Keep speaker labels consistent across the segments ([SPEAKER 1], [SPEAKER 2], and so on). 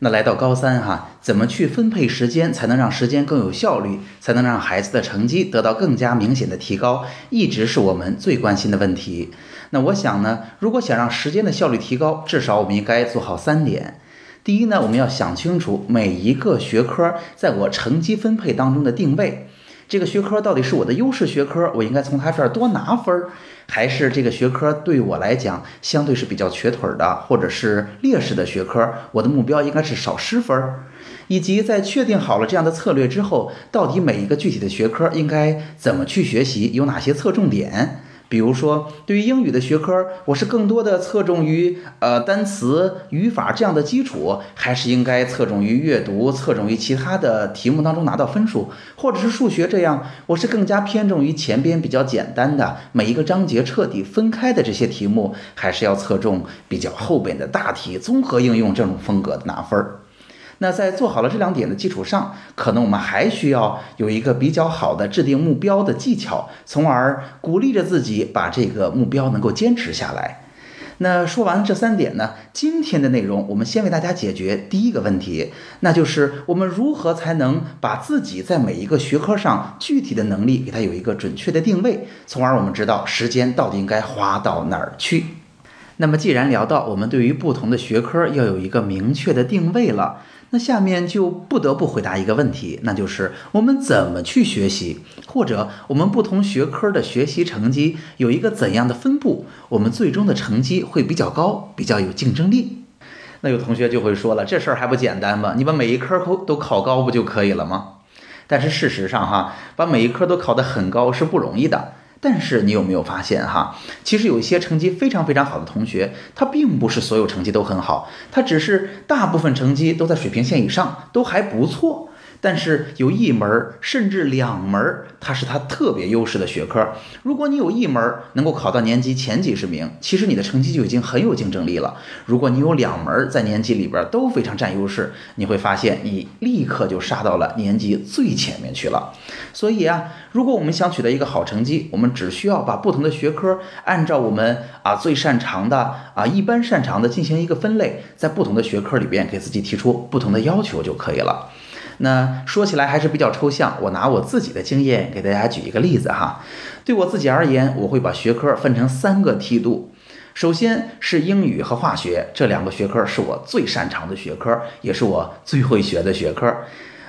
[SPEAKER 1] 那来到高三哈，怎么去分配时间才能让时间更有效率，才能让孩子的成绩得到更加明显的提高，一直是我们最关心的问题。那我想呢，如果想让时间的效率提高，至少我们应该做好三点。第一呢，我们要想清楚每一个学科在我成绩分配当中的定位。这个学科到底是我的优势学科，我应该从他这儿多拿分儿，还是这个学科对我来讲相对是比较瘸腿的，或者是劣势的学科，我的目标应该是少失分儿？以及在确定好了这样的策略之后，到底每一个具体的学科应该怎么去学习，有哪些侧重点？比如说，对于英语的学科，我是更多的侧重于呃单词、语法这样的基础，还是应该侧重于阅读、侧重于其他的题目当中拿到分数，或者是数学这样，我是更加偏重于前边比较简单的每一个章节彻底分开的这些题目，还是要侧重比较后边的大题综合应用这种风格的拿分儿？那在做好了这两点的基础上，可能我们还需要有一个比较好的制定目标的技巧，从而鼓励着自己把这个目标能够坚持下来。那说完了这三点呢，今天的内容我们先为大家解决第一个问题，那就是我们如何才能把自己在每一个学科上具体的能力给它有一个准确的定位，从而我们知道时间到底应该花到哪儿去。那么既然聊到我们对于不同的学科要有一个明确的定位了。那下面就不得不回答一个问题，那就是我们怎么去学习，或者我们不同学科的学习成绩有一个怎样的分布，我们最终的成绩会比较高，比较有竞争力。那有同学就会说了，这事儿还不简单吗？你把每一科都都考高不就可以了吗？但是事实上哈，把每一科都考得很高是不容易的。但是你有没有发现哈？其实有一些成绩非常非常好的同学，他并不是所有成绩都很好，他只是大部分成绩都在水平线以上，都还不错。但是有一门儿甚至两门儿，它是它特别优势的学科。如果你有一门儿能够考到年级前几十名，其实你的成绩就已经很有竞争力了。如果你有两门在年级里边都非常占优势，你会发现你立刻就杀到了年级最前面去了。所以啊，如果我们想取得一个好成绩，我们只需要把不同的学科按照我们啊最擅长的啊一般擅长的进行一个分类，在不同的学科里边给自己提出不同的要求就可以了。那说起来还是比较抽象，我拿我自己的经验给大家举一个例子哈。对我自己而言，我会把学科分成三个梯度。首先是英语和化学这两个学科是我最擅长的学科，也是我最会学的学科。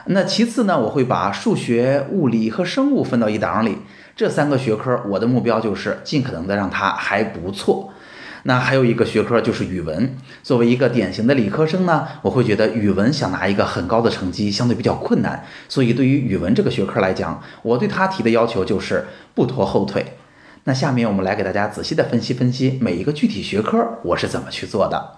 [SPEAKER 1] 那其次呢，我会把数学、物理和生物分到一档里。这三个学科，我的目标就是尽可能的让它还不错。那还有一个学科就是语文。作为一个典型的理科生呢，我会觉得语文想拿一个很高的成绩相对比较困难。所以对于语文这个学科来讲，我对他提的要求就是不拖后腿。那下面我们来给大家仔细的分析分析每一个具体学科我是怎么去做的。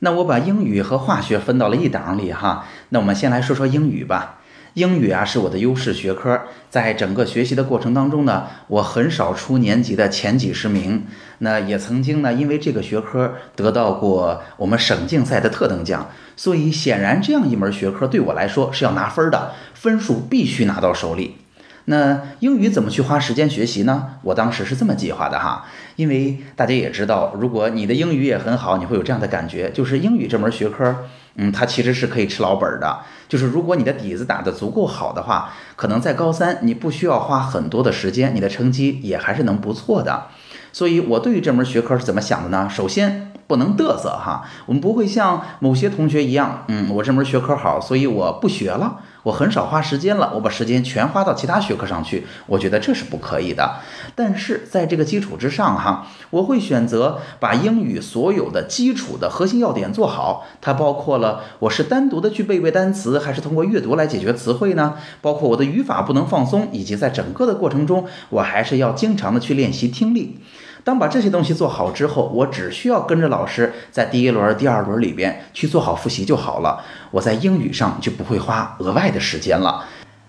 [SPEAKER 1] 那我把英语和化学分到了一档里哈。那我们先来说说英语吧。英语啊是我的优势学科，在整个学习的过程当中呢，我很少出年级的前几十名。那也曾经呢，因为这个学科得到过我们省竞赛的特等奖。所以显然这样一门学科对我来说是要拿分的，分数必须拿到手里。那英语怎么去花时间学习呢？我当时是这么计划的哈，因为大家也知道，如果你的英语也很好，你会有这样的感觉，就是英语这门学科。嗯，它其实是可以吃老本的。就是如果你的底子打得足够好的话，可能在高三你不需要花很多的时间，你的成绩也还是能不错的。所以我对于这门学科是怎么想的呢？首先。不能嘚瑟哈，我们不会像某些同学一样，嗯，我这门学科好，所以我不学了，我很少花时间了，我把时间全花到其他学科上去，我觉得这是不可以的。但是在这个基础之上哈，我会选择把英语所有的基础的核心要点做好，它包括了我是单独的去背背单词，还是通过阅读来解决词汇呢？包括我的语法不能放松，以及在整个的过程中，我还是要经常的去练习听力。当把这些东西做好之后，我只需要跟着老师在第一轮、第二轮里边去做好复习就好了。我在英语上就不会花额外的时间了。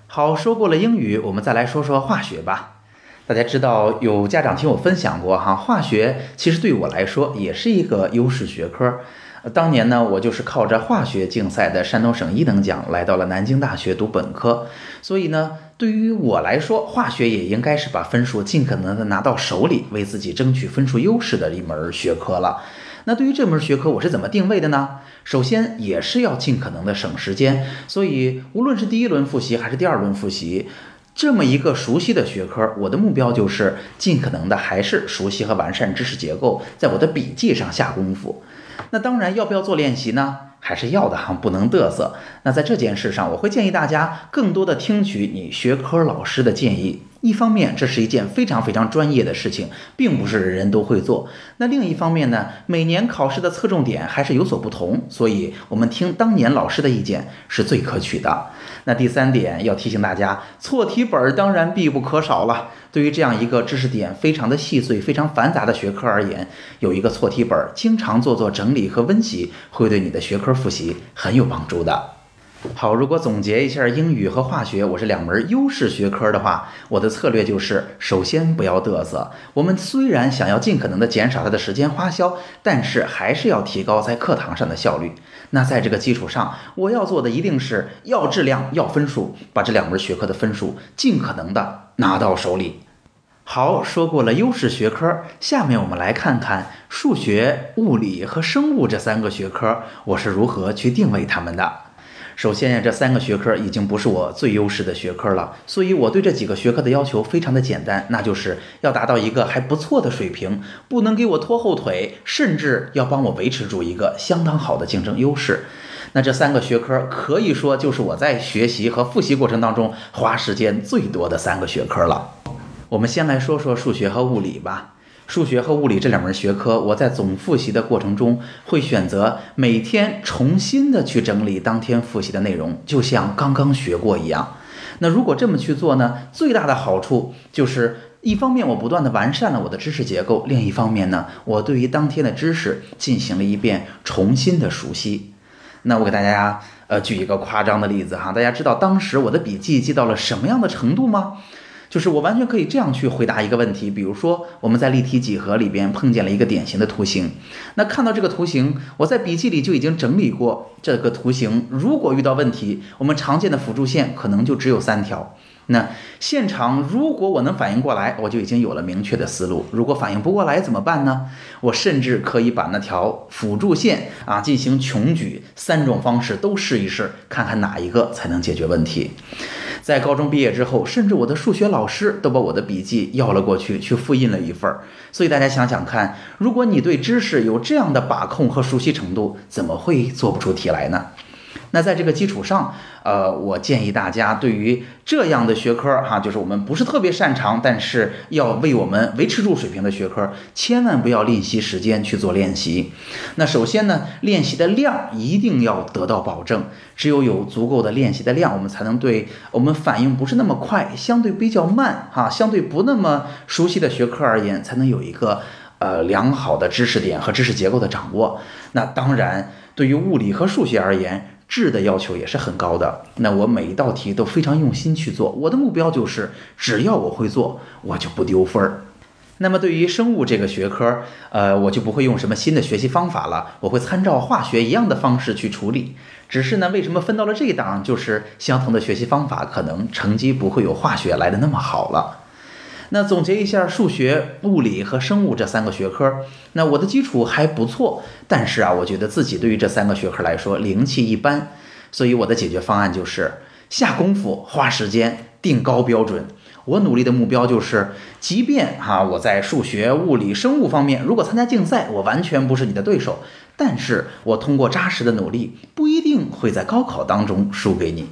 [SPEAKER 1] 好，说过了英语，我们再来说说化学吧。大家知道，有家长听我分享过哈，化学其实对我来说也是一个优势学科。当年呢，我就是靠着化学竞赛的山东省一等奖来到了南京大学读本科，所以呢，对于我来说，化学也应该是把分数尽可能的拿到手里，为自己争取分数优势的一门学科了。那对于这门学科，我是怎么定位的呢？首先也是要尽可能的省时间，所以无论是第一轮复习还是第二轮复习，这么一个熟悉的学科，我的目标就是尽可能的还是熟悉和完善知识结构，在我的笔记上下功夫。那当然，要不要做练习呢？还是要的哈，不能嘚瑟。那在这件事上，我会建议大家更多的听取你学科老师的建议。一方面，这是一件非常非常专业的事情，并不是人人都会做。那另一方面呢，每年考试的侧重点还是有所不同，所以我们听当年老师的意见是最可取的。那第三点要提醒大家，错题本当然必不可少了。对于这样一个知识点非常的细碎、非常繁杂的学科而言，有一个错题本，经常做做整理和温习，会对你的学科复习很有帮助的。好，如果总结一下英语和化学，我是两门优势学科的话，我的策略就是：首先不要嘚瑟。我们虽然想要尽可能的减少它的时间花销，但是还是要提高在课堂上的效率。那在这个基础上，我要做的一定是要质量、要分数，把这两门学科的分数尽可能的拿到手里。好，说过了优势学科，下面我们来看看数学、物理和生物这三个学科，我是如何去定位它们的。首先呀，这三个学科已经不是我最优势的学科了，所以我对这几个学科的要求非常的简单，那就是要达到一个还不错的水平，不能给我拖后腿，甚至要帮我维持住一个相当好的竞争优势。那这三个学科可以说就是我在学习和复习过程当中花时间最多的三个学科了。我们先来说说数学和物理吧。数学和物理这两门学科，我在总复习的过程中会选择每天重新的去整理当天复习的内容，就像刚刚学过一样。那如果这么去做呢，最大的好处就是一方面我不断的完善了我的知识结构，另一方面呢，我对于当天的知识进行了一遍重新的熟悉。那我给大家呃举一个夸张的例子哈，大家知道当时我的笔记记到了什么样的程度吗？就是我完全可以这样去回答一个问题，比如说我们在立体几何里边碰见了一个典型的图形，那看到这个图形，我在笔记里就已经整理过这个图形。如果遇到问题，我们常见的辅助线可能就只有三条。那现场如果我能反应过来，我就已经有了明确的思路。如果反应不过来怎么办呢？我甚至可以把那条辅助线啊进行穷举，三种方式都试一试，看看哪一个才能解决问题。在高中毕业之后，甚至我的数学老师都把我的笔记要了过去，去复印了一份儿。所以大家想想看，如果你对知识有这样的把控和熟悉程度，怎么会做不出题来呢？那在这个基础上，呃，我建议大家对于这样的学科哈，就是我们不是特别擅长，但是要为我们维持住水平的学科，千万不要吝惜时间去做练习。那首先呢，练习的量一定要得到保证，只有有足够的练习的量，我们才能对我们反应不是那么快，相对比较慢哈，相对不那么熟悉的学科而言，才能有一个呃良好的知识点和知识结构的掌握。那当然，对于物理和数学而言，质的要求也是很高的，那我每一道题都非常用心去做，我的目标就是只要我会做，我就不丢分儿。那么对于生物这个学科，呃，我就不会用什么新的学习方法了，我会参照化学一样的方式去处理。只是呢，为什么分到了这一档，就是相同的学习方法，可能成绩不会有化学来的那么好了。那总结一下，数学、物理和生物这三个学科，那我的基础还不错，但是啊，我觉得自己对于这三个学科来说灵气一般，所以我的解决方案就是下功夫、花时间、定高标准。我努力的目标就是，即便哈我在数学、物理、生物方面如果参加竞赛，我完全不是你的对手，但是我通过扎实的努力，不一定会在高考当中输给你。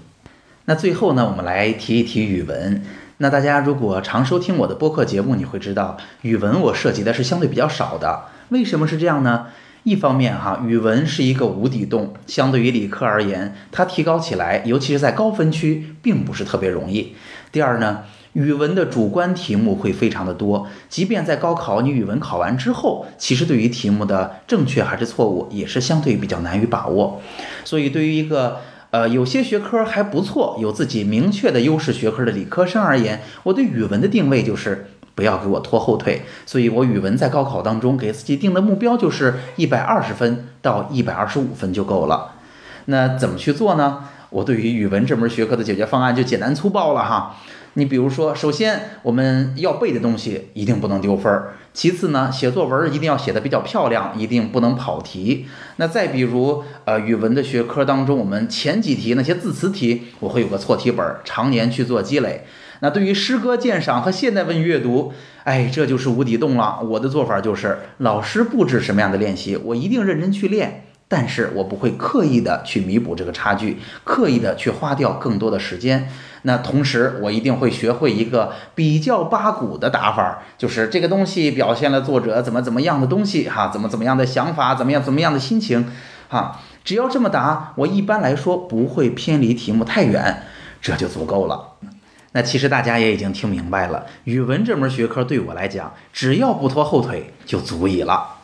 [SPEAKER 1] 那最后呢，我们来提一提语文。那大家如果常收听我的播客节目，你会知道语文我涉及的是相对比较少的。为什么是这样呢？一方面哈，语文是一个无底洞，相对于理科而言，它提高起来，尤其是在高分区，并不是特别容易。第二呢，语文的主观题目会非常的多，即便在高考你语文考完之后，其实对于题目的正确还是错误，也是相对比较难于把握。所以对于一个呃，有些学科还不错，有自己明确的优势学科的理科生而言，我对语文的定位就是不要给我拖后腿。所以我语文在高考当中给自己定的目标就是一百二十分到一百二十五分就够了。那怎么去做呢？我对于语文这门学科的解决方案就简单粗暴了哈。你比如说，首先我们要背的东西一定不能丢分儿。其次呢，写作文一定要写的比较漂亮，一定不能跑题。那再比如，呃，语文的学科当中，我们前几题那些字词题，我会有个错题本，常年去做积累。那对于诗歌鉴赏和现代文阅读，哎，这就是无底洞了。我的做法就是，老师布置什么样的练习，我一定认真去练。但是我不会刻意的去弥补这个差距，刻意的去花掉更多的时间。那同时，我一定会学会一个比较八股的打法，就是这个东西表现了作者怎么怎么样的东西，哈，怎么怎么样的想法，怎么样怎么样的心情，哈，只要这么答，我一般来说不会偏离题目太远，这就足够了。那其实大家也已经听明白了，语文这门学科对我来讲，只要不拖后腿就足以了。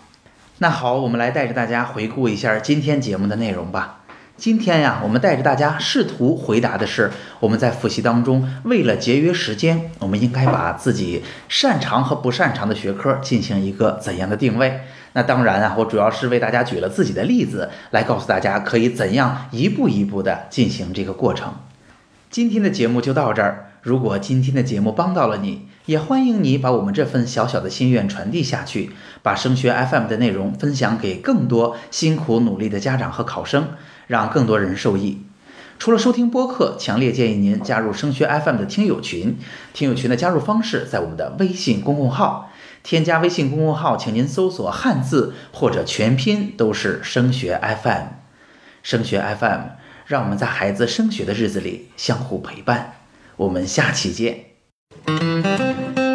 [SPEAKER 1] 那好，我们来带着大家回顾一下今天节目的内容吧。今天呀，我们带着大家试图回答的是我们在复习当中，为了节约时间，我们应该把自己擅长和不擅长的学科进行一个怎样的定位？那当然啊，我主要是为大家举了自己的例子，来告诉大家可以怎样一步一步的进行这个过程。今天的节目就到这儿。如果今天的节目帮到了你，也欢迎你把我们这份小小的心愿传递下去，把升学 FM 的内容分享给更多辛苦努力的家长和考生，让更多人受益。除了收听播客，强烈建议您加入升学 FM 的听友群。听友群的加入方式在我们的微信公共号，添加微信公共号，请您搜索汉字或者全拼都是升学 FM。升学 FM，让我们在孩子升学的日子里相互陪伴。我们下期见。